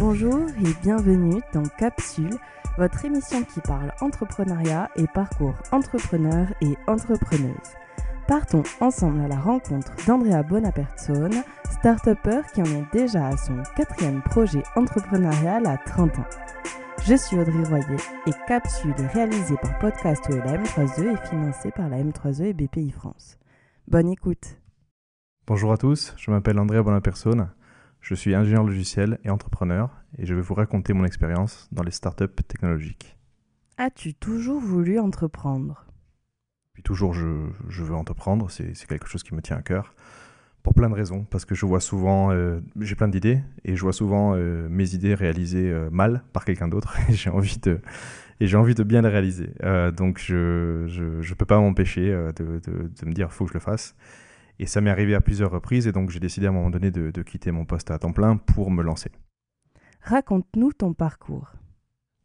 Bonjour et bienvenue dans Capsule, votre émission qui parle entrepreneuriat et parcours entrepreneur et entrepreneuse. Partons ensemble à la rencontre d'Andrea Bonapersone, start-upper qui en est déjà à son quatrième projet entrepreneurial à 30 ans. Je suis Audrey Royer et Capsule est réalisée par Podcast la M3E et financée par la M3E et BPI France. Bonne écoute. Bonjour à tous, je m'appelle Andrea Bonapersone. Je suis ingénieur logiciel et entrepreneur et je vais vous raconter mon expérience dans les startups technologiques. As-tu toujours voulu entreprendre? Puis toujours, je, je veux entreprendre, c'est quelque chose qui me tient à cœur. Pour plein de raisons, parce que je vois souvent, euh, j'ai plein d'idées et je vois souvent euh, mes idées réalisées euh, mal par quelqu'un d'autre et j'ai envie de et j'ai envie de bien les réaliser. Donc je je, je peux pas m'empêcher de, de, de me dire faut que je le fasse. Et ça m'est arrivé à plusieurs reprises et donc j'ai décidé à un moment donné de, de quitter mon poste à temps plein pour me lancer. Raconte-nous ton parcours.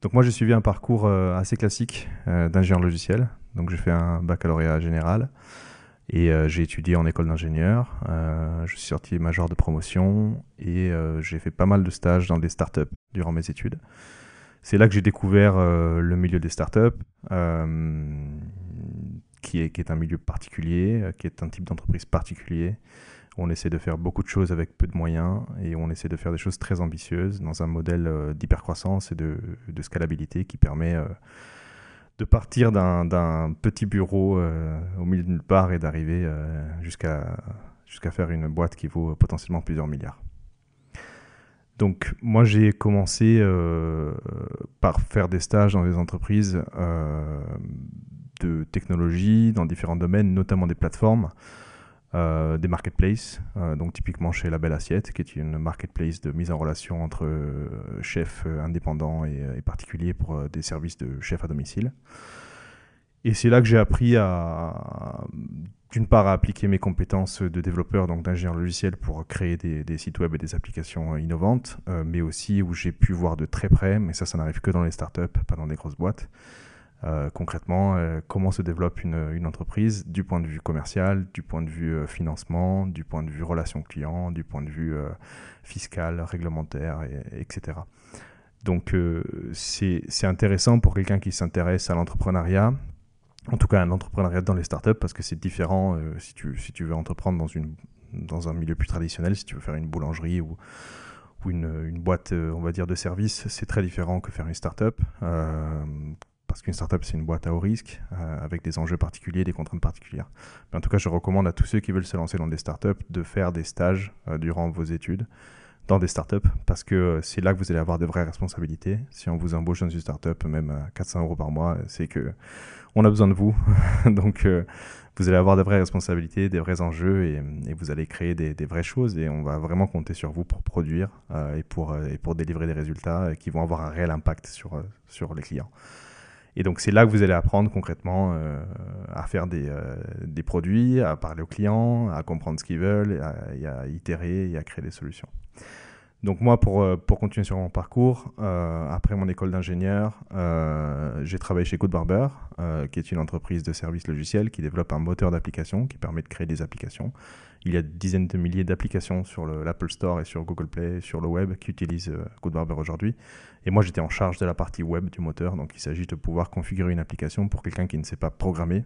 Donc moi j'ai suivi un parcours euh, assez classique euh, d'ingénieur logiciel. Donc j'ai fait un baccalauréat général et euh, j'ai étudié en école d'ingénieur. Je suis sorti major de promotion et j'ai fait pas mal de stages dans des startups durant mes études. C'est là que j'ai découvert le milieu des startups, qui, est, un milieu particulier, euh, qui est un type d'entreprise particulier. On essaie de faire beaucoup de choses avec peu de moyens et on essaie de faire des choses très ambitieuses dans un modèle euh, d'hypercroissance et de, scalabilité qui permet euh, de partir d'un petit bureau au milieu de nulle part et d'arriver jusqu'à jusqu'à faire une boîte qui vaut potentiellement plusieurs milliards. Donc moi j'ai commencé par faire des stages dans des entreprises de technologie dans différents domaines, notamment des plateformes, euh, des marketplaces, euh, donc typiquement chez La Belle Assiette, qui est une marketplace de mise en relation entre euh, chefs indépendants et, particuliers pour des services de chef à domicile. Et c'est là que j'ai appris à, d'une part, à appliquer mes compétences de développeur, donc d'ingénieur logiciel, pour créer des, sites web et des applications innovantes, mais aussi où j'ai pu voir de très près, mais ça, ça n'arrive que dans les startups, pas dans des grosses boîtes, euh, concrètement, euh, comment se développe une, entreprise du point de vue commercial, du point de vue euh, financement, du point de vue relation client, du point de vue fiscal, réglementaire, et- etc. Donc c'est intéressant pour quelqu'un qui s'intéresse à l'entrepreneuriat, en tout cas à l'entrepreneuriat dans les startups, parce que c'est différent si, tu, si tu veux entreprendre dans, un milieu plus traditionnel, si tu veux faire une boulangerie ou, une, une boîte, on va dire, de service, c'est très différent que faire une startup. Parce qu'une startup, c'est une boîte à haut risque, euh, avec des enjeux particuliers, des contraintes particulières. En tout cas, je recommande à tous ceux qui veulent se lancer dans des startups de faire des stages euh, durant vos études dans des startups, parce que euh, c'est là que vous allez avoir de vraies responsabilités. Si on vous embauche dans une startup, même à 400 euros par mois, c'est que on a besoin de vous. Donc, vous allez avoir de vraies responsabilités, des vrais enjeux, et, vous allez créer des, vraies choses, et on va vraiment compter sur vous pour produire et, pour, et délivrer des résultats qui vont avoir un réel impact sur les clients. Et donc c'est là que vous allez apprendre concrètement euh, à faire des, euh, des produits, à parler aux clients, à comprendre ce qu'ils veulent, à, et à itérer et à créer des solutions. Donc moi, pour, euh, pour continuer sur mon parcours, euh, après mon école d'ingénieur, euh, j'ai travaillé chez Goodbarber, euh, qui est une entreprise de services logiciels qui développe un moteur d'application qui permet de créer des applications. Il y a des dizaines de milliers d'applications sur le- l'Apple Store et sur Google Play, sur le web, qui utilisent euh, Goodbarber aujourd'hui. Et moi, j'étais en charge de la partie web du moteur. Donc, il s'agit de pouvoir configurer une application pour quelqu'un qui ne sait pas programmer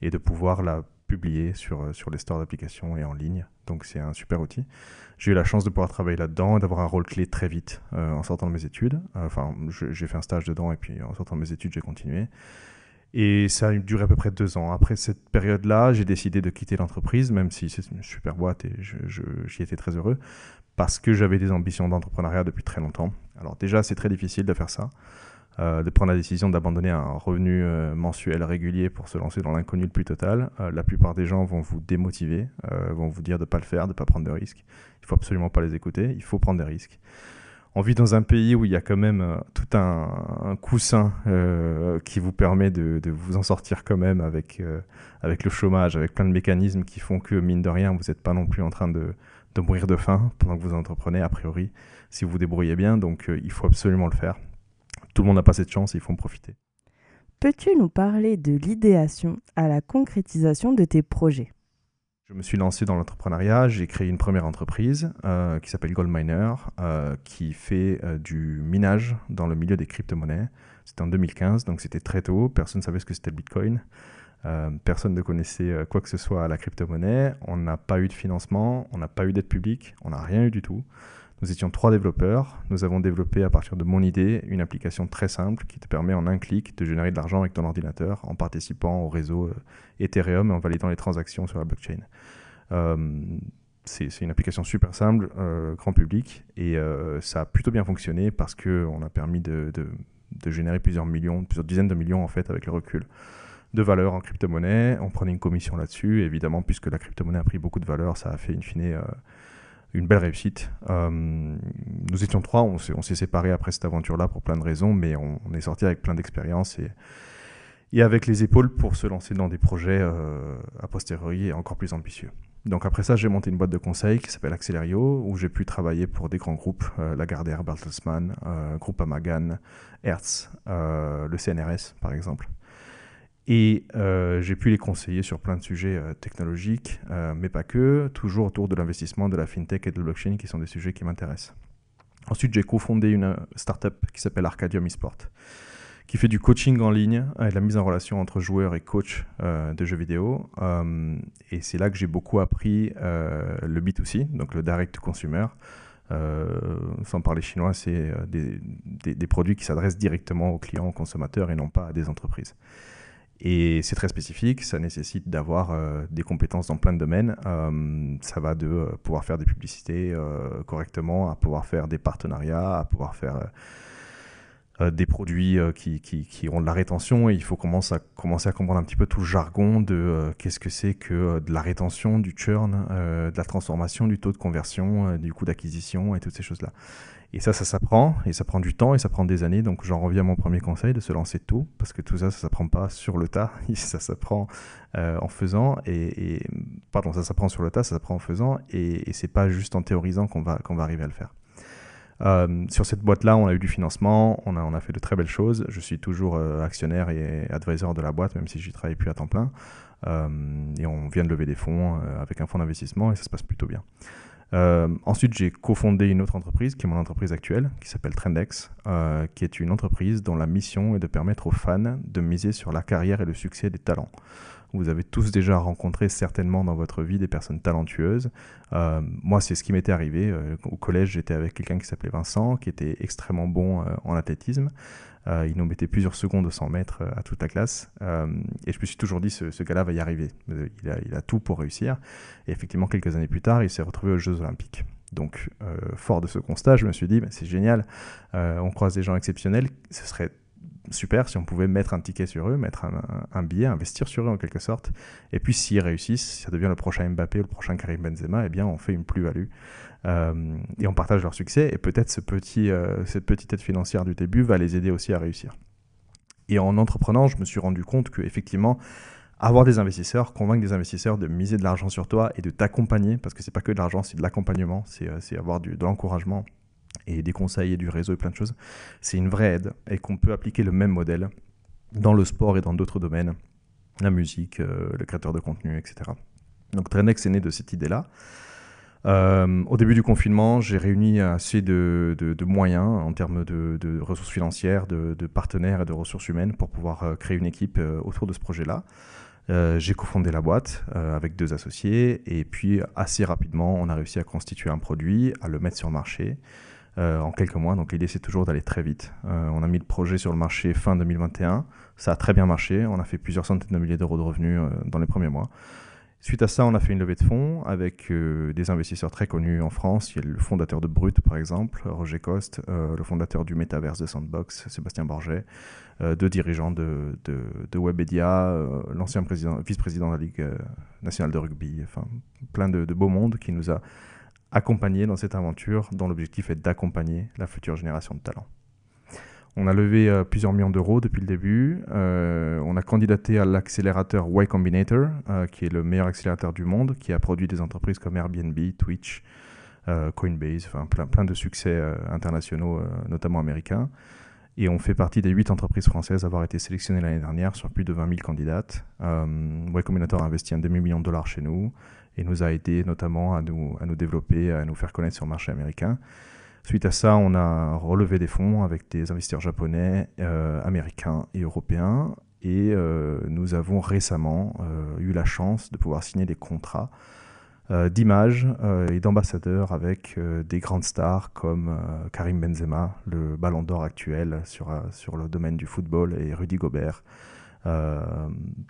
et de pouvoir la publier sur, euh, sur les stores d'applications et en ligne. Donc, c'est un super outil. J'ai eu la chance de pouvoir travailler là-dedans et d'avoir un rôle clé très vite euh, en sortant de mes études. Euh, Enfin, j'ai fait un stage dedans et puis en sortant de mes études, j'ai continué. Et ça a duré à peu près deux ans. Après cette période-là, j'ai décidé de quitter l'entreprise, même si c'est une super boîte et j'y étais très heureux, parce que j'avais des ambitions d'entrepreneuriat depuis très longtemps. Alors déjà, c'est très difficile de faire ça, euh, de prendre la décision d'abandonner un revenu euh, mensuel régulier pour se lancer dans l'inconnu le plus total. Euh, la plupart des gens vont vous démotiver, vont vous dire de ne pas le faire, de ne pas prendre de risques. Il faut absolument pas les écouter, il faut prendre des risques. On vit dans un pays où il y a quand même tout un, coussin qui vous permet de, vous en sortir quand même avec, avec le chômage, avec plein de mécanismes qui font que, mine de rien, vous n'êtes pas non plus en train de, mourir de faim pendant que vous entreprenez, a priori, si vous vous débrouillez bien. Donc, il faut absolument le faire. Tout le monde n'a pas cette chance, il faut en profiter. Peux-tu nous parler de l'idéation à la concrétisation de tes projets? Je me suis lancé dans l'entrepreneuriat, j'ai créé une première entreprise euh, qui s'appelle Goldminer, euh, qui fait euh, du minage dans le milieu des crypto-monnaies. C'était en 2015, donc c'était très tôt, personne ne savait ce que c'était le Bitcoin. personne ne connaissait quoi que ce soit à la crypto-monnaie. On n'a pas eu de financement, on n'a pas eu d'aide publique, on n'a rien eu du tout. Nous étions trois développeurs. Nous avons développé à partir de mon idée une application très simple qui te permet en un clic de générer de l'argent avec ton ordinateur en participant au réseau euh, Ethereum et en validant les transactions sur la blockchain. Euh, c'est une application super simple, euh, grand public, et ça a plutôt bien fonctionné parce qu'on a permis de, de, générer plusieurs millions, plusieurs dizaines de millions en fait avec le recul de valeur en crypto-monnaie. On prenait une commission là-dessus. Évidemment, puisque la crypto-monnaie a pris beaucoup de valeur, ça a fait in fine une belle réussite. Euh, nous étions trois, on s'est séparés après cette aventure-là pour plein de raisons, mais on, est sorti avec plein d'expérience et, avec les épaules pour se lancer dans des projets euh, a posteriori et encore plus ambitieux. Donc après ça, j'ai monté une boîte de conseil qui s'appelle Accelerio, où j'ai pu travailler pour des grands groupes, euh, Lagardère, Bertelsmann, Groupe Amagan, Hertz, le CNRS par exemple. Et euh, j'ai pu les conseiller sur plein de sujets euh, technologiques, euh, mais pas que, toujours autour de l'investissement, de la fintech et de la blockchain, qui sont des sujets qui m'intéressent. Ensuite, j'ai cofondé une startup qui s'appelle Arcadium eSport, qui fait du coaching en ligne et la mise en relation entre joueurs et coachs de jeux vidéo. et c'est là que j'ai beaucoup appris le B2C, donc le direct to consumer. sans parler chinois, c'est des, des, produits qui s'adressent directement aux clients, aux consommateurs et non pas à des entreprises. Et c'est très spécifique, ça nécessite d'avoir euh, des compétences dans plein de domaines. Euh, ça va de euh, pouvoir faire des publicités correctement, à pouvoir faire des partenariats, à pouvoir faire des produits qui, qui, qui, ont de la rétention. Et il faut commencer à, commencer à comprendre un petit peu tout le jargon de qu'est-ce que c'est que de la rétention, du churn, de la transformation, du taux de conversion, du coût d'acquisition et toutes ces choses-là. Et ça, ça s'apprend, et ça prend du temps, et ça prend des années. Donc j'en reviens à mon premier conseil, de se lancer tôt, parce que tout ça, ça s'apprend pas sur le tas, ça s'apprend euh, en faisant, et, pardon, ça s'apprend sur le tas, ça s'apprend en faisant, et, et c'est pas juste en théorisant qu'on va, qu'on va arriver à le faire. Euh, sur cette boîte-là, on a eu du financement, on a, fait de très belles choses. Je suis toujours euh, actionnaire et advisor de la boîte, même si j'y travaille plus à temps plein. et on vient de lever des fonds avec un fonds d'investissement, et ça se passe plutôt bien. Euh, ensuite, j'ai cofondé une autre entreprise qui est mon entreprise actuelle, qui s'appelle Trendex, euh, qui est une entreprise dont la mission est de permettre aux fans de miser sur la carrière et le succès des talents. Vous avez tous déjà rencontré certainement dans votre vie des personnes talentueuses. Euh, moi, c'est ce qui m'était arrivé. au collège, j'étais avec quelqu'un qui s'appelait Vincent, qui était extrêmement bon en athlétisme. Euh, il nous mettait plusieurs secondes de 100 mètres euh, à toute la classe. Euh, et je me suis toujours dit, ce, gars-là va y arriver. Il a, il a, tout pour réussir. Et effectivement, quelques années plus tard, il s'est retrouvé aux Jeux Olympiques. Donc, fort de ce constat, je me suis dit, bah, c'est génial, on croise des gens exceptionnels, ce serait super si on pouvait mettre un ticket sur eux, mettre un, billet, investir sur eux en quelque sorte. Et puis s'ils réussissent, ça devient le prochain Mbappé ou le prochain Karim Benzema, eh bien on fait une plus-value. Euh, et on partage leur succès. Et peut-être ce petit, euh, cette petite aide financière du début va les aider aussi à réussir. Et en entreprenant, je me suis rendu compte que effectivement, avoir des investisseurs, convaincre des investisseurs de miser de l'argent sur toi et de t'accompagner, parce que c'est pas que de l'argent, c'est de l'accompagnement, c'est euh, avoir du, de l'encouragement et des conseils et du réseau et plein de choses, c'est une vraie aide et qu'on peut appliquer le même modèle dans le sport et dans d'autres domaines, la musique, le créateur de contenu, etc. Donc Trenex est né de cette idée-là. Euh, au début du confinement, j'ai réuni assez de, moyens en termes de, ressources financières, de, partenaires et de ressources humaines pour pouvoir euh, créer une équipe euh, autour de ce projet-là. j'ai cofondé la boîte avec deux associés et puis assez rapidement, on a réussi à constituer un produit, à le mettre sur le marché en quelques mois. Donc l'idée, c'est toujours d'aller très vite. on a mis le projet sur le marché fin 2021. Ça a très bien marché. On a fait plusieurs centaines de milliers d'euros de revenus dans les premiers mois. Suite à ça, on a fait une levée de fonds avec euh, des investisseurs très connus en France. Il y a le fondateur de Brut, par exemple, Roger Coste, euh, le fondateur du Metaverse de Sandbox, Sébastien Borget, euh, deux dirigeants de, de, Webedia, l'ancien vice-président de la Ligue nationale de rugby, enfin plein de, de beaux mondes qui nous a accompagnés dans cette aventure dont l'objectif est d'accompagner la future génération de talents. On a levé euh, plusieurs millions d'euros depuis le début. Euh, on a candidaté à l'accélérateur Y Combinator, euh, qui est le meilleur accélérateur du monde, qui a produit des entreprises comme Airbnb, Twitch, Coinbase, enfin plein, plein de succès internationaux, notamment américains. Et on fait partie des huit entreprises françaises à avoir été sélectionnées l'année dernière sur plus de 20 000 candidates. y Combinator a investi un demi-million de dollars chez nous. Et nous a aidé notamment à nous, à nous développer, à nous faire connaître sur le marché américain. Suite à ça, on a relevé des fonds avec des investisseurs japonais, euh, américains et européens. Et euh, nous avons récemment euh, eu la chance de pouvoir signer des contrats d'images et d'ambassadeurs avec des grandes stars comme Karim Benzema, le ballon d'or actuel sur, sur le domaine du football, et Rudy Gobert,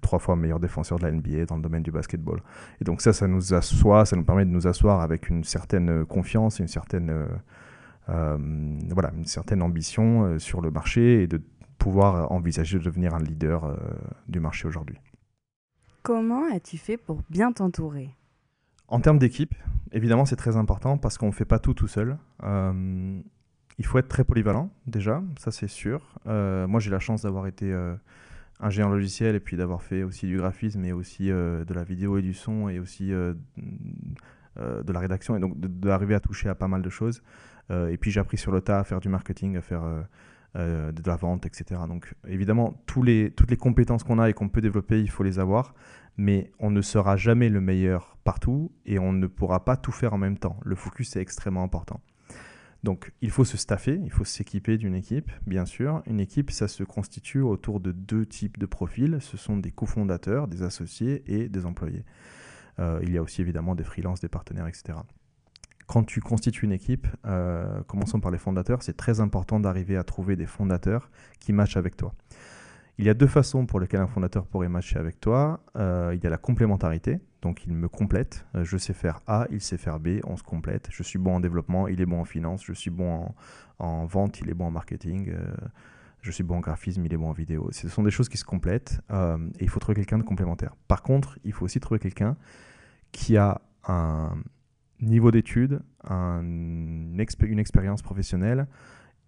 trois fois meilleur défenseur de la NBA dans le domaine du basketball. Et donc ça, ça nous assoit, ça nous permet de nous asseoir avec une certaine confiance, une certaine euh, voilà, une certaine ambition euh, sur le marché et de pouvoir envisager de devenir un leader euh, du marché aujourd'hui. Comment as-tu fait pour bien t'entourer? En termes d'équipe, évidemment, c'est très important parce qu'on ne fait pas tout tout seul. il faut être très polyvalent, déjà, ça c'est sûr. moi, j'ai la chance d'avoir été ingénieur logiciel et puis d'avoir fait aussi du graphisme et aussi de la vidéo et du son et aussi de la rédaction et donc d'arriver à toucher à pas mal de choses. Euh, et puis j'ai appris sur le tas à faire du marketing, à faire euh, euh, de la vente, etc. Donc évidemment, toutes les compétences qu'on a et qu'on peut développer, il faut les avoir, mais on ne sera jamais le meilleur partout et on ne pourra pas tout faire en même temps. Le focus est extrêmement important. Donc il faut se staffer, il faut s'équiper d'une équipe, bien sûr. Une équipe, ça se constitue autour de deux types de profils. Ce sont des cofondateurs, des associés et des employés. il y a aussi évidemment des freelances, des partenaires, etc quand tu constitues une équipe, euh, commençons par les fondateurs, c'est très important d'arriver à trouver des fondateurs qui matchent avec toi. Il y a deux façons pour lesquelles un fondateur pourrait matcher avec toi. Euh, il y a la complémentarité, donc il me complète. Euh, je sais faire A, il sait faire B, on se complète. Je suis bon en développement, il est bon en finance. Je suis bon en, vente, il est bon en marketing. je suis bon en graphisme, il est bon en vidéo. Ce sont des choses qui se complètent et il faut trouver quelqu'un de complémentaire. Par contre, il faut aussi trouver quelqu'un qui a un, niveau d'études, une expérience professionnelle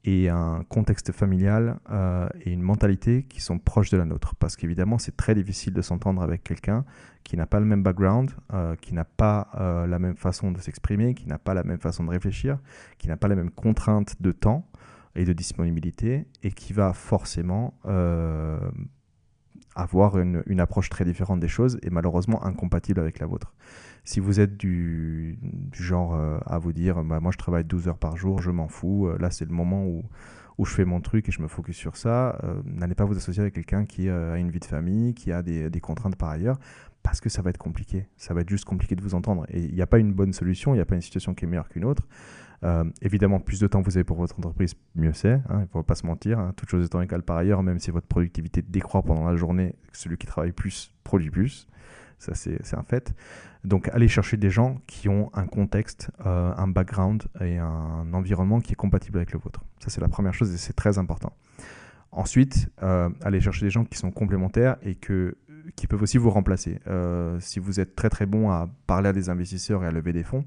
et un contexte familial euh, et une mentalité qui sont proches de la nôtre. Parce qu'évidemment, c'est très difficile de s'entendre avec quelqu'un qui n'a pas le même background, euh, qui n'a pas euh, la même façon de s'exprimer, qui n'a pas la même façon de réfléchir, qui n'a pas la même contrainte de temps et de disponibilité, et qui va forcément avoir une, une, approche très différente des choses et malheureusement incompatible avec la vôtre. Si vous êtes du, genre euh, à vous dire, bah, moi je travaille 12 heures par jour, je m'en fous, euh, là c'est le moment où, je fais mon truc et je me focus sur ça, euh, n'allez pas vous associer avec quelqu'un qui a une vie de famille, qui a des, des, contraintes par ailleurs, parce que ça va être compliqué. Ça va être juste compliqué de vous entendre. Et il n'y a pas une bonne solution, il n'y a pas une situation qui est meilleure qu'une autre. évidemment, plus de temps vous avez pour votre entreprise, mieux c'est. Hein, il ne faut pas se mentir. Hein, toute chose étant égale par ailleurs, même si votre productivité décroît pendant la journée, celui qui travaille plus produit plus. Ça, c'est un fait. Donc, allez chercher des gens qui ont un contexte, euh, un background et un environnement qui est compatible avec le vôtre. Ça, c'est la première chose et c'est très important. Ensuite, euh, allez chercher des gens qui sont complémentaires et que, qui peuvent aussi vous remplacer. Euh, si vous êtes très très bon à parler à des investisseurs et à lever des fonds,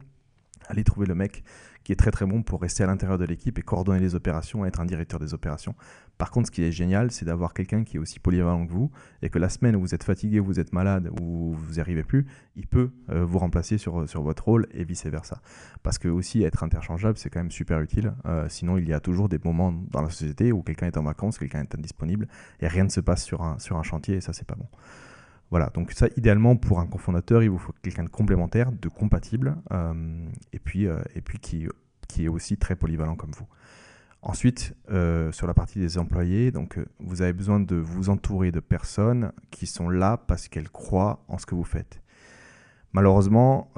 allez trouver le mec qui est très très bon pour rester à l'intérieur de l'équipe et coordonner les opérations, être un directeur des opérations. Par contre, ce qui est génial, c'est d'avoir quelqu'un qui est aussi polyvalent que vous et que la semaine où vous êtes fatigué, vous êtes malade ou vous n'y arrivez plus, il peut euh, vous remplacer sur, sur votre rôle et vice-versa. Parce que aussi être interchangeable, c'est quand même super utile. Euh, sinon, il y a toujours des moments dans la société où quelqu'un est en vacances, quelqu'un est indisponible et rien ne se passe sur un, sur un chantier et ça, c'est pas bon. Voilà, donc ça, idéalement, pour un cofondateur, il vous faut quelqu'un de complémentaire, de compatible, euh, et puis, euh, qui est aussi très polyvalent comme vous. Ensuite, euh, sur la partie des employés, donc vous avez besoin de vous entourer de personnes qui sont là parce qu'elles croient en ce que vous faites. Malheureusement,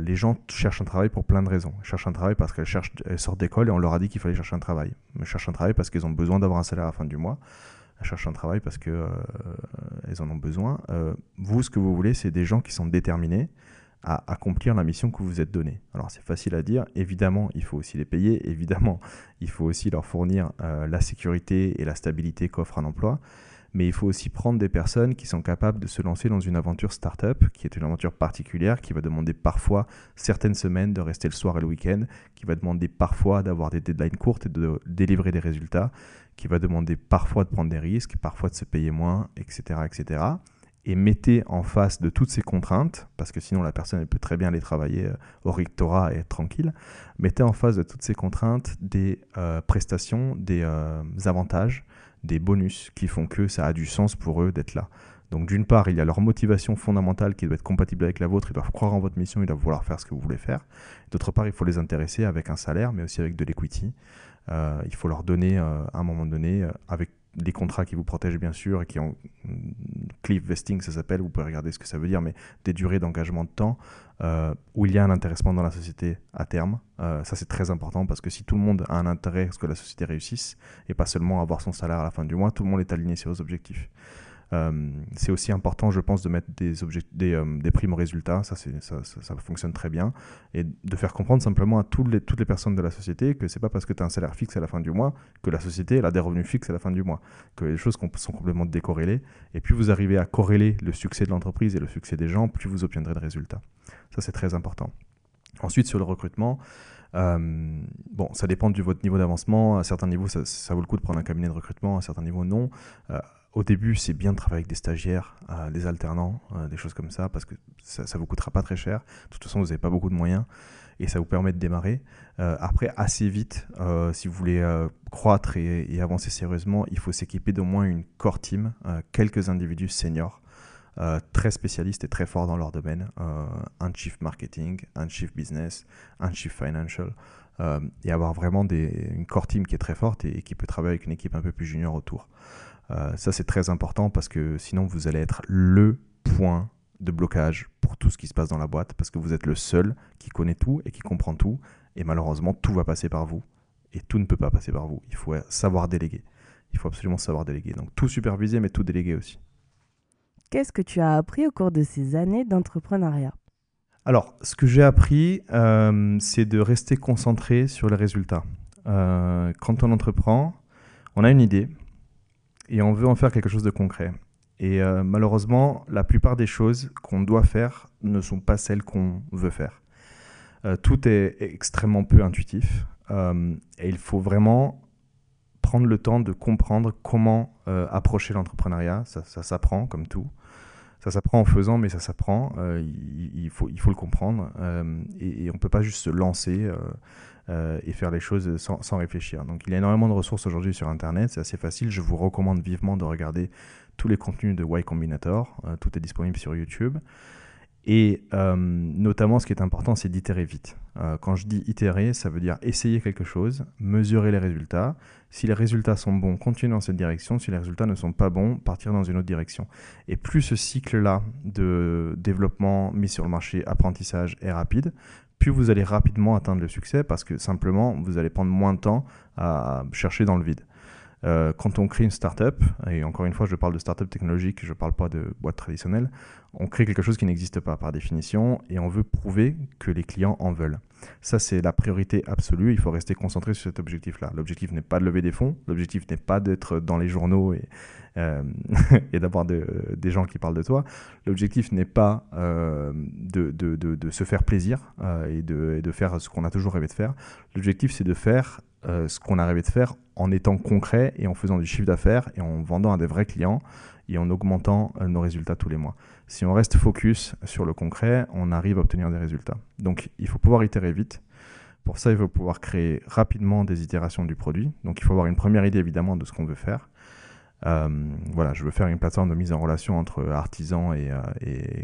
les gens cherchent un travail pour plein de raisons. Ils cherchent un travail parce qu'elles sortent d'école et on leur a dit qu'il fallait chercher un travail. Ils cherchent un travail parce qu'ils ont besoin d'avoir un salaire à la fin du mois cherchent un travail parce qu'elles euh, en ont besoin. Euh, vous, ce que vous voulez, c'est des gens qui sont déterminés à accomplir la mission que vous vous êtes donnée. Alors c'est facile à dire, évidemment, il faut aussi les payer, évidemment, il faut aussi leur fournir euh, la sécurité et la stabilité qu'offre un emploi, mais il faut aussi prendre des personnes qui sont capables de se lancer dans une aventure start-up, qui est une aventure particulière, qui va demander parfois certaines semaines de rester le soir et le week-end, qui va demander parfois d'avoir des deadlines courtes et de délivrer des résultats, qui va demander parfois de prendre des risques, parfois de se payer moins, etc. etc. Et mettez en face de toutes ces contraintes, parce que sinon la personne peut très bien aller travailler euh, au rectorat et être tranquille, mettez en face de toutes ces contraintes des euh, prestations, des euh, avantages, des bonus qui font que ça a du sens pour eux d'être là. Donc d'une part, il y a leur motivation fondamentale qui doit être compatible avec la vôtre, ils doivent croire en votre mission, ils doivent vouloir faire ce que vous voulez faire. D'autre part, il faut les intéresser avec un salaire, mais aussi avec de l'equity. Euh, il faut leur donner euh, à un moment donné, euh, avec des contrats qui vous protègent bien sûr et qui ont mm, cliff vesting ça s'appelle, vous pouvez regarder ce que ça veut dire, mais des durées d'engagement de temps où il y a un intéressement dans la société à terme. ça c'est très important parce que si tout le monde a un intérêt à ce que la société réussisse et pas seulement avoir son salaire à la fin du mois, tout le monde est aligné sur vos objectifs. Euh, c'est aussi important, je pense, de mettre des, des, euh, des primes aux résultats, ça, ça, fonctionne très bien, et de faire comprendre simplement à toutes les, toutes les personnes de la société que c'est pas parce que tu as un salaire fixe à la fin du mois que la société a des revenus fixes à la fin du mois, que les choses sont complètement décorrélées, et plus vous arrivez à corréler le succès de l'entreprise et le succès des gens, plus vous obtiendrez de résultats. Ça, c'est très important. Ensuite, sur le recrutement, euh, bon, ça dépend de votre niveau d'avancement. À certains niveaux, ça, vaut le coup de prendre un cabinet de recrutement. À certains niveaux, non. Au début, c'est bien de travailler avec des stagiaires, euh, des alternants, euh, des choses comme ça, parce que ça ne vous coûtera pas très cher. De toute façon, vous n'avez pas beaucoup de moyens et ça vous permet de démarrer. Euh, après, assez vite, si vous voulez croître et, avancer sérieusement, il faut s'équiper d'au moins une core team, quelques individus seniors. très spécialistes et très forts dans leur domaine, un chief marketing, un chief business, un chief financial, et avoir vraiment une core team qui est très forte et qui peut travailler avec une équipe un peu plus junior autour. Euh, ça, c'est très important parce que sinon, vous allez être le point de blocage pour tout ce qui se passe dans la boîte parce que vous êtes le seul qui connaît tout et qui comprend tout. Et malheureusement, tout va passer par vous. Et tout ne peut pas passer par vous. Il faut savoir déléguer. Il faut absolument savoir déléguer. Donc tout superviser, mais tout déléguer aussi. Qu'est-ce que tu as appris au cours de ces années d'entrepreneuriat? Alors, ce que j'ai appris, euh, c'est de rester concentré sur les résultats. Euh, quand on entreprend, on a une idée, et on veut en faire quelque chose de concret. Et euh, malheureusement, la plupart des choses qu'on doit faire ne sont pas celles qu'on veut faire. Euh, tout est extrêmement peu intuitif euh, et il faut vraiment prendre le temps de comprendre comment approcher l'entrepreneuriat. Ça, s'apprend comme tout. Ça s'apprend en faisant, mais ça s'apprend. Il, faut, il faut le comprendre et, et, on ne peut pas juste se lancer. Euh, et faire les choses sans, sans, réfléchir. Donc il y a énormément de ressources aujourd'hui sur Internet, c'est assez facile. Je vous recommande vivement de regarder tous les contenus de Y Combinator. Euh, tout est disponible sur YouTube. Et euh, notamment, ce qui est important, c'est d'itérer vite. quand je dis itérer, ça veut dire essayer quelque chose, mesurer les résultats. Si les résultats sont bons, continuer dans cette direction. Si les résultats ne sont pas bons, partir dans une autre direction. Et plus ce cycle-là de développement, mise sur le marché, apprentissage est rapide, plus vous allez rapidement atteindre le succès parce que simplement vous allez prendre moins de temps à chercher dans le vide. Euh, quand on crée une startup, et encore une fois je parle de startup technologique, je ne parle pas de boîte traditionnelle, on crée quelque chose qui n'existe pas par définition et on veut prouver que les clients en veulent. Ça c'est la priorité absolue, il faut rester concentré sur cet objectif-là. L'objectif n'est pas de lever des fonds, l'objectif n'est pas d'être dans les journaux et, euh, et d'avoir des gens qui parlent de toi. L'objectif n'est pas euh, de, se faire plaisir euh, et, de, faire ce qu'on a toujours rêvé de faire. L'objectif, c'est de faire ce qu'on a rêvé de faire en étant concret et en faisant du chiffre d'affaires et en vendant à des vrais clients et en augmentant nos résultats tous les mois. Si on reste focus sur le concret, on arrive à obtenir des résultats. Donc il faut pouvoir itérer vite. Pour ça, il faut pouvoir créer rapidement des itérations du produit. Donc il faut avoir une première idée évidemment de ce qu'on veut faire. Euh, voilà, je veux faire une plateforme de mise en relation entre artisans et, euh,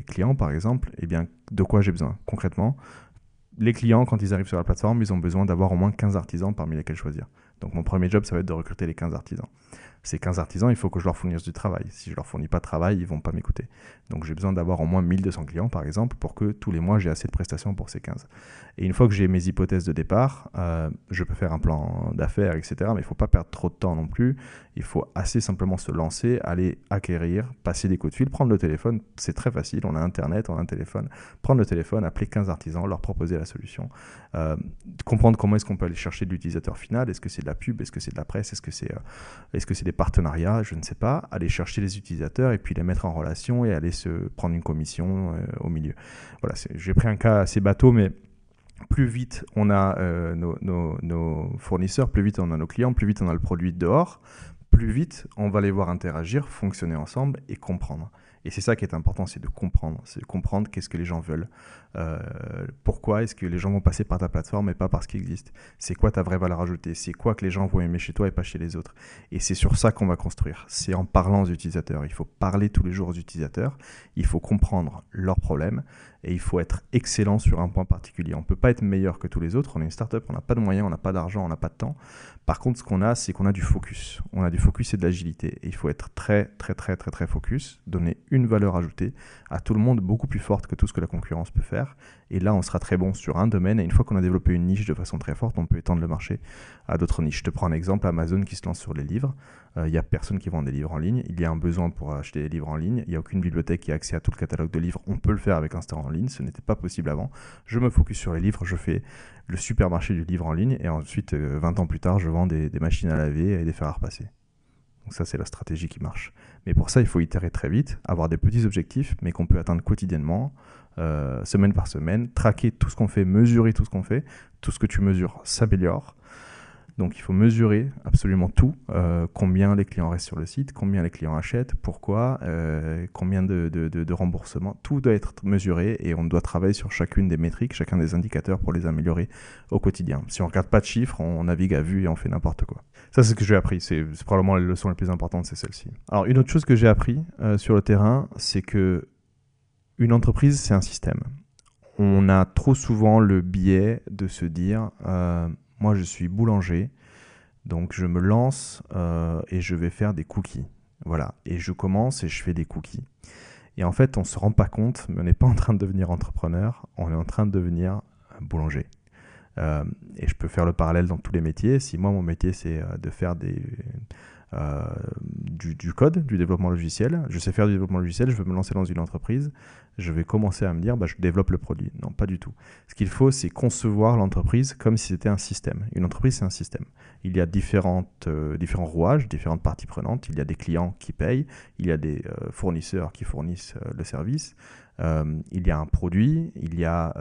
clients, par exemple. Eh bien, de quoi j'ai besoin concrètement? Les clients, quand ils arrivent sur la plateforme, ils ont besoin d'avoir au moins 15 artisans parmi lesquels choisir. Donc, mon premier job, ça va être de recruter les 15 artisans ces 15 artisans, il faut que je leur fournisse du travail. Si je leur fournis pas de travail, ils vont pas m'écouter. Donc j'ai besoin d'avoir au moins 1200 clients, par exemple, pour que tous les mois, j'ai assez de prestations pour ces 15. Et une fois que j'ai mes hypothèses de départ, euh, je peux faire un plan d'affaires, etc. Mais il faut pas perdre trop de temps non plus. Il faut assez simplement se lancer, aller acquérir, passer des coups de fil, prendre le téléphone. C'est très facile. On a Internet, on a un téléphone. Prendre le téléphone, appeler 15 artisans, leur proposer la solution. Euh, comprendre comment est-ce qu'on peut aller chercher de l'utilisateur final. Est-ce que c'est de la pub? Est-ce que c'est de la presse? Est-ce que c'est euh, est-ce que c'est des partenariats Je ne sais pas. Aller chercher les utilisateurs et puis les mettre en relation et aller se prendre une commission au milieu. Voilà, j'ai pris un cas assez bateau, mais plus vite on a euh, nos, fournisseurs, plus vite on a nos clients, plus vite on a le produit dehors, plus vite on va les voir interagir, fonctionner ensemble et comprendre. Et c'est ça qui est important, c'est de comprendre, c'est de comprendre qu'est-ce que les gens veulent, euh, pourquoi est-ce que les gens vont passer par ta plateforme et pas par ce qui existe, c'est quoi ta vraie valeur ajoutée, c'est quoi que les gens vont aimer chez toi et pas chez les autres? Et c'est sur ça qu'on va construire, c'est en parlant aux utilisateurs. Il faut parler tous les jours aux utilisateurs, il faut comprendre leurs problèmes et il faut être excellent sur un point particulier. On ne peut pas être meilleur que tous les autres, on est une startup, on n'a pas de moyens, on n'a pas d'argent, on n'a pas de temps. Par contre, ce qu'on a, c'est qu'on a du focus. On a du focus et de l'agilité. Et il faut être très, très, très, très, très focus, donner une valeur ajoutée à tout le monde beaucoup plus forte que tout ce que la concurrence peut faire. Et là, on sera très bon sur un domaine. Et une fois qu'on a développé une niche de façon très forte, on peut étendre le marché à d'autres niches. Je te prends un exemple, Amazon qui se lance sur les livres. Euh, il n'y a personne qui vend des livres en ligne. Il y a un besoin pour acheter des livres en ligne. Il n'y a aucune bibliothèque qui a accès à tout le catalogue de livres. On peut le faire avec un en ligne. Ce n'était pas possible avant. Je me focus sur les livres. Je fais le supermarché du livre en ligne. Et ensuite, 20 euh, ans plus tard, je vends des, machines à laver et des fers à repasser. Donc ça, c'est la stratégie qui marche. Mais pour ça, il faut itérer très vite, avoir des petits objectifs, mais qu'on peut atteindre quotidiennement, euh, semaine par semaine, traquer tout ce qu'on fait, mesurer tout ce qu'on fait. Tout ce que tu mesures s'améliore. Donc il faut mesurer absolument tout, euh, combien les clients restent sur le site, combien les clients achètent, pourquoi, euh, combien de, remboursements, tout doit être mesuré et on doit travailler sur chacune des métriques, chacun des indicateurs pour les améliorer au quotidien. Si on regarde pas de chiffres, on navigue à vue et on fait n'importe quoi. Ça c'est ce que j'ai appris, c'est probablement la leçon la plus importante, c'est celle-ci. Alors une autre chose que j'ai appris sur le terrain, c'est que une entreprise c'est un système. On a trop souvent le biais de se dire moi, je suis boulanger, donc je me lance euh, et je vais faire des cookies. Voilà, et je commence et je fais des cookies. Et en fait, on ne se rend pas compte, mais on n'est pas en train de devenir entrepreneur, on est en train de devenir boulanger. Euh, et je peux faire le parallèle dans tous les métiers. Si moi, mon métier, c'est euh, de faire des, du, code, du développement logiciel, je sais faire du développement logiciel, je veux me lancer dans une entreprise, je vais commencer à me dire, bah, je développe le produit. Non, pas du tout. Ce qu'il faut, c'est concevoir l'entreprise comme si c'était un système. Une entreprise, c'est un système. Il y a différentes, euh, différents rouages, différentes parties prenantes. Il y a des clients qui payent, il y a des euh, fournisseurs qui fournissent euh, le service, il y a un produit, il y a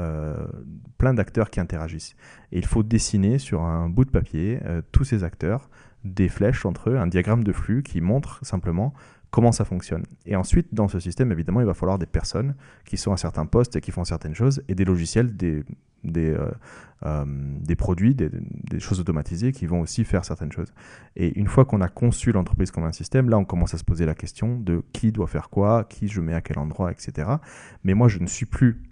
plein d'acteurs qui interagissent. Et il faut dessiner sur un bout de papier tous ces acteurs, des flèches entre eux, un diagramme de flux qui montre simplement comment ça fonctionne. Et ensuite, dans ce système, évidemment, il va falloir des personnes qui sont à certains postes et qui font certaines choses, et des logiciels, euh, euh, des produits, des, des, choses automatisées qui vont aussi faire certaines choses. Et une fois qu'on a conçu l'entreprise comme un système, là, on commence à se poser la question de qui doit faire quoi, qui je mets à quel endroit, etc. Mais moi, je ne suis plus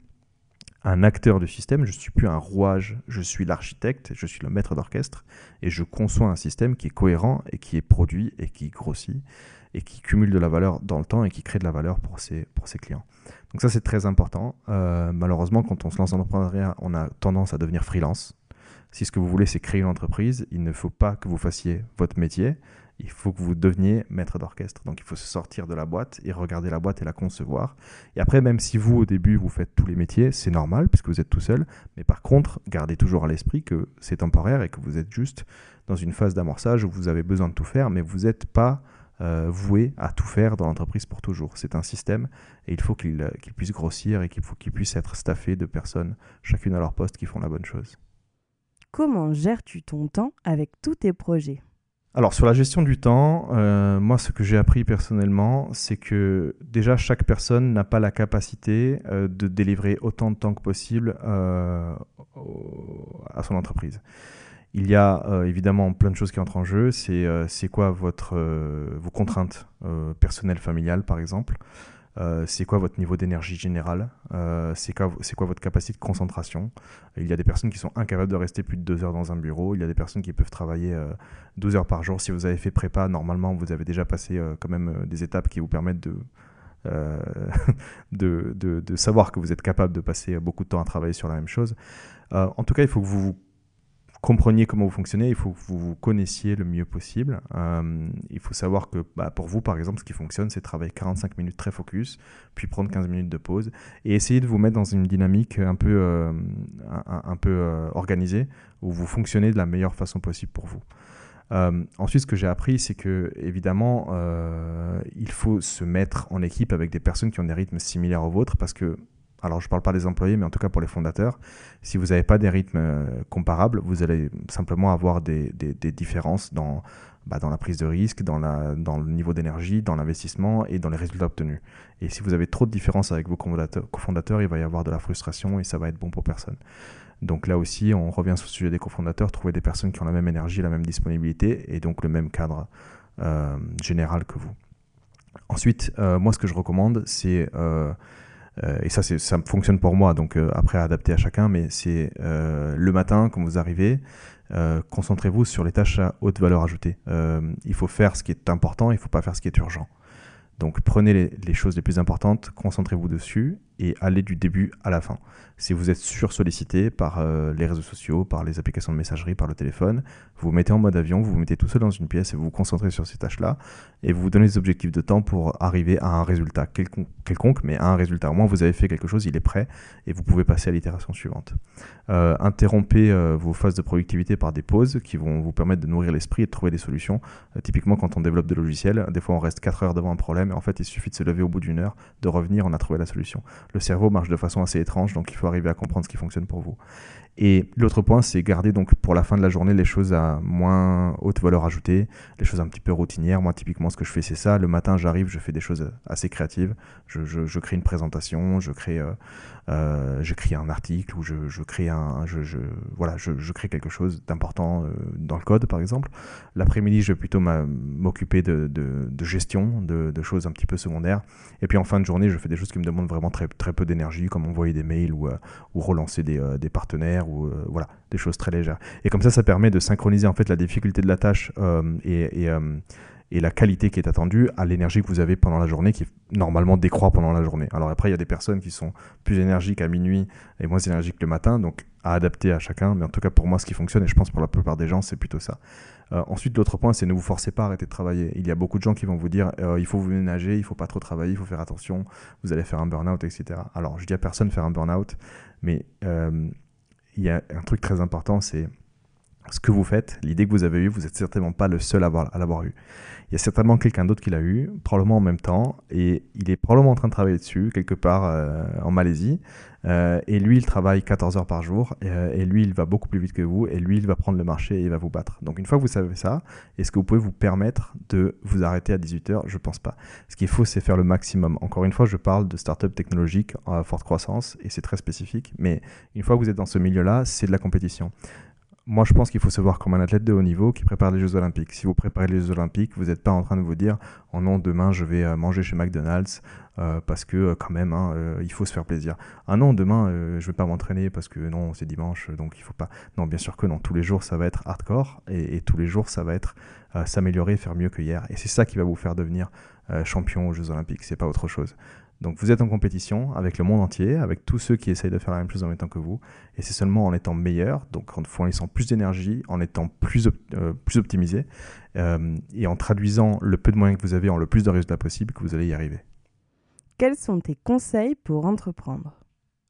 un acteur du système, je ne suis plus un rouage, je suis l'architecte, je suis le maître d'orchestre, et je conçois un système qui est cohérent et qui est produit et qui grossit et qui cumule de la valeur dans le temps et qui crée de la valeur pour ses, pour ses clients. Donc ça, c'est très important. Euh, malheureusement, quand on se lance dans l'entrepreneuriat, on a tendance à devenir freelance. Si ce que vous voulez, c'est créer une entreprise, il ne faut pas que vous fassiez votre métier, il faut que vous deveniez maître d'orchestre. Donc il faut se sortir de la boîte et regarder la boîte et la concevoir. Et après, même si vous, au début, vous faites tous les métiers, c'est normal puisque vous êtes tout seul. Mais par contre, gardez toujours à l'esprit que c'est temporaire et que vous êtes juste dans une phase d'amorçage où vous avez besoin de tout faire, mais vous n'êtes pas euh, voué à tout faire dans l'entreprise pour toujours. C'est un système et il faut qu'il euh, puisse grossir et qu'il faut qu'il puisse être staffé de personnes, chacune à leur poste, qui font la bonne chose. Comment gères-tu ton temps avec tous tes projets? Alors sur la gestion du temps, euh, moi ce que j'ai appris personnellement, c'est que déjà chaque personne n'a pas la capacité de délivrer autant de temps que possible à son entreprise. Il y a euh, évidemment plein de choses qui entrent en jeu. C'est euh, quoi votre, euh, vos contraintes personnelles, familiales, par exemple C'est quoi votre niveau d'énergie générale C'est quoi, quoi votre capacité de concentration? Il y a des personnes qui sont incapables de rester plus de deux heures dans un bureau. Il y a des personnes qui peuvent travailler 12 heures par jour. Si vous avez fait prépa, normalement, vous avez déjà passé quand même des étapes qui vous permettent de, de, de, de, savoir que vous êtes capable de passer beaucoup de temps à travailler sur la même chose. en tout cas, il faut que vous compreniez comment vous fonctionnez, il faut que vous vous connaissiez le mieux possible. Euh, il faut savoir que bah, pour vous, par exemple, ce qui fonctionne, c'est travailler 45 minutes très focus, puis prendre 15 minutes de pause, et essayer de vous mettre dans une dynamique un peu, euh, un, euh, organisée, où vous fonctionnez de la meilleure façon possible pour vous. ensuite, ce que j'ai appris, c'est que évidemment, il faut se mettre en équipe avec des personnes qui ont des rythmes similaires aux vôtres, parce que Alors je ne parle pas des employés, mais en tout cas pour les fondateurs, si vous n'avez pas des rythmes euh, comparables, vous allez simplement avoir des, différences dans, bah, dans la prise de risque, dans, le niveau d'énergie, dans l'investissement et dans les résultats obtenus. Et si vous avez trop de différences avec vos cofondateurs, il va y avoir de la frustration et ça va être bon pour personne. Donc là aussi, on revient sur le sujet des cofondateurs, trouver des personnes qui ont la même énergie, la même disponibilité et donc le même cadre euh, général que vous. Ensuite, euh, moi, ce que je recommande, c'est et ça, ça fonctionne pour moi, donc euh, après adapter à chacun, mais c'est euh, le matin, quand vous arrivez, concentrez-vous sur les tâches à haute valeur ajoutée. il faut faire ce qui est important, il ne faut pas faire ce qui est urgent. Donc prenez les, choses les plus importantes, concentrez-vous dessus et allez du début à la fin. Si vous êtes sur-sollicité par euh, les réseaux sociaux, par les applications de messagerie, par le téléphone, vous vous mettez en mode avion, vous vous mettez tout seul dans une pièce et vous vous concentrez sur ces tâches-là et vous vous donnez des objectifs de temps pour arriver à un résultat quelconque, quelconque, mais à un résultat. Au moins vous avez fait quelque chose, il est prêt et vous pouvez passer à l'itération suivante. Euh, interrompez euh, vos phases de productivité par des pauses qui vont vous permettre de nourrir l'esprit et de trouver des solutions. typiquement quand on développe des logiciels, des fois on reste 4 heures devant un problème mais en fait, il suffit de se lever au bout d'une heure, de revenir, on a trouvé la solution. Le cerveau marche de façon assez étrange, donc il faut arriver à comprendre ce qui fonctionne pour vous. Et l'autre point, c'est garder donc pour la fin de la journée les choses à moins haute valeur ajoutée, les choses un petit peu routinières. Moi, typiquement, ce que je fais, c'est ça. Le matin, j'arrive, je fais des choses assez créatives. Je, crée une présentation, je crée, euh, euh, j'écris un article ou je, crée un, je, voilà, je, crée quelque chose d'important euh, dans le code, par exemple. L'après-midi, je vais plutôt m'occuper de, gestion, de, choses un petit peu secondaires. Et puis en fin de journée, je fais des choses qui me demandent vraiment très, très peu d'énergie, comme envoyer des mails ou, relancer des partenaires ou euh, voilà, des choses très légères. Et comme ça, ça permet de synchroniser en fait la difficulté de la tâche euh, et, euh, et, la qualité qui est attendue à l'énergie que vous avez pendant la journée qui normalement décroît pendant la journée. Alors après, il y a des personnes qui sont plus énergiques à minuit et moins énergiques le matin, donc à adapter à chacun. Mais en tout cas, pour moi, ce qui fonctionne, et je pense pour la plupart des gens, c'est plutôt ça. ensuite, l'autre point, c'est ne vous forcez pas à arrêter de travailler. Il y a beaucoup de gens qui vont vous dire il faut vous ménager, il faut pas trop travailler, il faut faire attention, vous allez faire un burn-out, etc. Alors, je dis à personne faire un burn-out, mais il y a un truc très important, c'est ce que vous faites, l'idée que vous avez eue, vous n'êtes certainement pas le seul à, l'avoir eu. Il y a certainement quelqu'un d'autre qui l'a eu, probablement en même temps, et il est probablement en train de travailler dessus, quelque part euh, en Malaisie. Euh, et lui, il travaille 14 heures par jour, euh, et, lui, il va beaucoup plus vite que vous, et lui, il va prendre le marché et il va vous battre. Donc une fois que vous savez ça, est-ce que vous pouvez vous permettre de vous arrêter à 18 heures? Je pense pas. Ce qu'il faut, c'est faire le maximum. Encore une fois, je parle de start-up technologique à forte croissance, et c'est très spécifique, mais une fois que vous êtes dans ce milieu-là, c'est de la compétition moi, je pense qu'il faut se voir comme un athlète de haut niveau qui prépare les Jeux Olympiques. Si vous préparez les Jeux Olympiques, vous n'êtes pas en train de vous dire Oh non, demain je vais euh, manger chez McDonald's euh, parce que euh, quand même, hein, il faut se faire plaisir. Ah non, demain je vais pas m'entraîner parce que non, c'est dimanche, donc il faut pas. Non, bien sûr que non. Tous les jours, ça va être hardcore et, tous les jours, ça va être s'améliorer, faire mieux que hier. Et c'est ça qui va vous faire devenir champion aux Jeux Olympiques. C'est pas autre chose. Donc vous êtes en compétition avec le monde entier, avec tous ceux qui essayent de faire la même chose en même temps que vous, et c'est seulement en étant meilleur, donc en fournissant plus d'énergie, en étant plus, euh, plus optimisé, euh, et en traduisant le peu de moyens que vous avez en le plus de résultats possible que vous allez y arriver. Quels sont tes conseils pour entreprendre?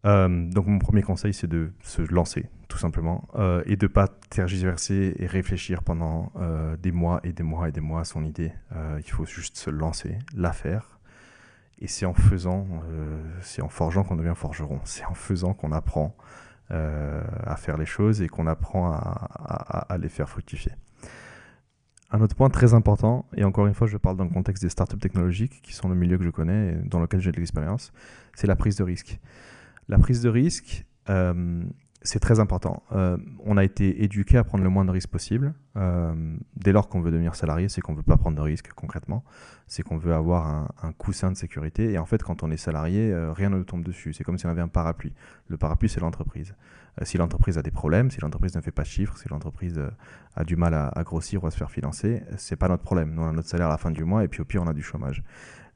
Euh, donc mon premier conseil c'est de se lancer tout simplement et de ne pas tergiverser et réfléchir pendant des mois et des mois et des mois à son idée. il faut juste se lancer, la faire et c'est en faisant, euh, c'est en forgeant qu'on devient forgeron. C'est en faisant qu'on apprend euh, à faire les choses et qu'on apprend à, les faire fructifier. Un autre point très important, et encore une fois, je parle dans le contexte des startups technologiques, qui sont le milieu que je connais et dans lequel j'ai de l'expérience, c'est la prise de risque. La prise de risque, euh, c'est très important. Euh, on a été éduqué à prendre le moins de risques possible. Euh, dès lors qu'on veut devenir salarié, c'est qu'on ne veut pas prendre de risques concrètement. C'est qu'on veut avoir un, coussin de sécurité. Et en fait, quand on est salarié, euh, rien ne nous tombe dessus. C'est comme si on avait un parapluie. Le parapluie, c'est l'entreprise. si l'entreprise a des problèmes, si l'entreprise ne fait pas de chiffres, si l'entreprise a du mal à, grossir ou à se faire financer, c'est pas notre problème. Nous, on a notre salaire à la fin du mois et puis au pire, on a du chômage.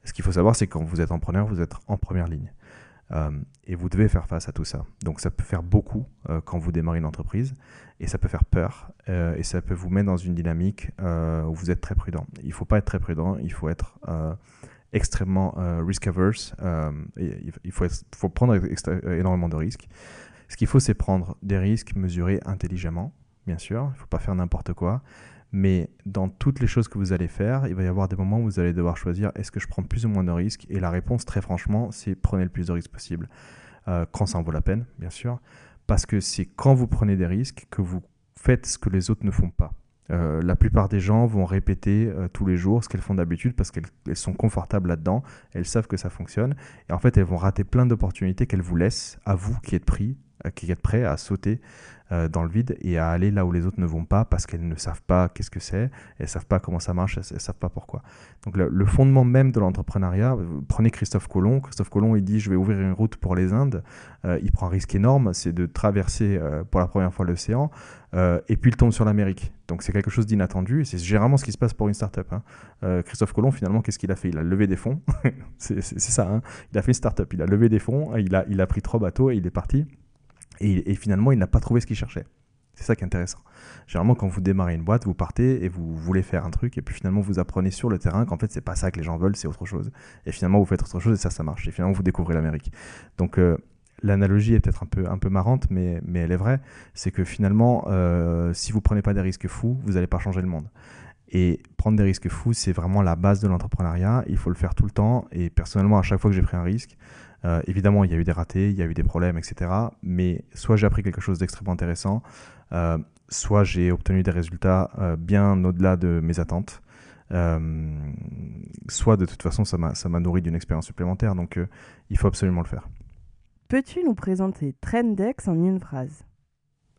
Ce qu'il faut savoir, c'est que quand vous êtes entrepreneur, vous êtes en première ligne. Euh, et vous devez faire face à tout ça. Donc ça peut faire beaucoup euh, quand vous démarrez une entreprise et ça peut faire peur euh, et ça peut vous mettre dans une dynamique où vous êtes très prudent. Il ne faut pas être très prudent, il faut être extrêmement risk averse. il faut, faut prendre énormément de risques. Ce qu'il faut, c'est prendre des risques mesurés intelligemment, bien sûr. Il ne faut pas faire n'importe quoi. Mais dans toutes les choses que vous allez faire, il va y avoir des moments où vous allez devoir choisir est-ce que je prends plus ou moins de risques? Et la réponse, très franchement, c'est prenez le plus de risques possible. quand ça en vaut la peine, bien sûr, parce que c'est quand vous prenez des risques que vous faites ce que les autres ne font pas. Euh, la plupart des gens vont répéter euh, tous les jours ce qu'elles font d'habitude parce qu'elles sont confortables là-dedans, elles savent que ça fonctionne, et en fait elles vont rater plein d'opportunités qu'elles vous laissent, à vous qui êtes pris, euh, qui êtes prêts à sauter euh, dans le vide et à aller là où les autres ne vont pas parce qu'elles ne savent pas qu'est-ce que c'est, elles ne savent pas comment ça marche, elles ne savent pas pourquoi. Donc le, fondement même de l'entrepreneuriat, euh, prenez Christophe Colomb, Christophe Colomb il dit je vais ouvrir une route pour les Indes, euh, il prend un risque énorme, c'est de traverser pour la première fois l'océan et puis il tombe sur l'Amérique. Donc c'est quelque chose d'inattendu et c'est généralement ce qui se passe pour une startup. Hein. Christophe Colomb finalement qu'est-ce qu'il a fait? Il a levé des fonds, c'est ça, hein. il a fait une startup, il a levé des fonds, il a, il a pris trois bateaux et il est parti. Et, finalement, il n'a pas trouvé ce qu'il cherchait. C'est ça qui est intéressant. Généralement, quand vous démarrez une boîte, vous partez et vous voulez faire un truc, et puis finalement, vous apprenez sur le terrain qu'en fait, c'est pas ça que les gens veulent, c'est autre chose. Et finalement, vous faites autre chose et ça, ça marche. Et finalement, vous découvrez l'Amérique. Donc, euh, l'analogie est peut-être un peu, un peu marrante, mais, mais elle est vraie. C'est que finalement, euh, si vous prenez pas des risques fous, vous n'allez pas changer le monde. Et prendre des risques fous, c'est vraiment la base de l'entrepreneuriat. Il faut le faire tout le temps. Et personnellement, à chaque fois que j'ai pris un risque, euh, évidemment, il y a eu des ratés, il y a eu des problèmes, etc. Mais soit j'ai appris quelque chose d'extrêmement intéressant, euh, soit j'ai obtenu des résultats euh, bien au-delà de mes attentes. soit de toute façon, ça m'a nourri d'une expérience supplémentaire. Donc, il faut absolument le faire. Peux-tu nous présenter Trendex en une phrase?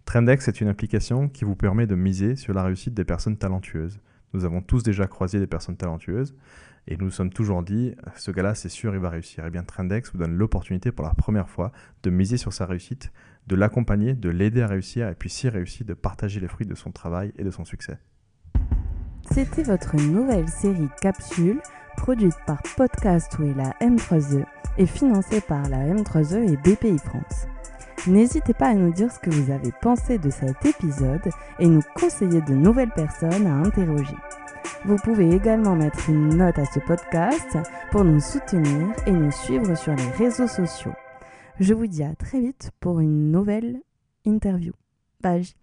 Trendex est une application qui vous permet de miser sur la réussite des personnes talentueuses. Nous avons tous déjà croisé des personnes talentueuses. Et nous nous sommes toujours dit, ce gars-là, c'est sûr, il va réussir. Et eh bien, Trendex vous donne l'opportunité pour la première fois de miser sur sa réussite, de l'accompagner, de l'aider à réussir, et puis s'il réussit, de partager les fruits de son travail et de son succès. C'était votre nouvelle série Capsule, produite par Podcast et la M3E et financée par la M3E et BPI France. N'hésitez pas à nous dire ce que vous avez pensé de cet épisode et nous conseiller de nouvelles personnes à interroger. Vous pouvez également mettre une note à ce podcast pour nous soutenir et nous suivre sur les réseaux sociaux. Je vous dis à très vite pour une nouvelle interview. Bye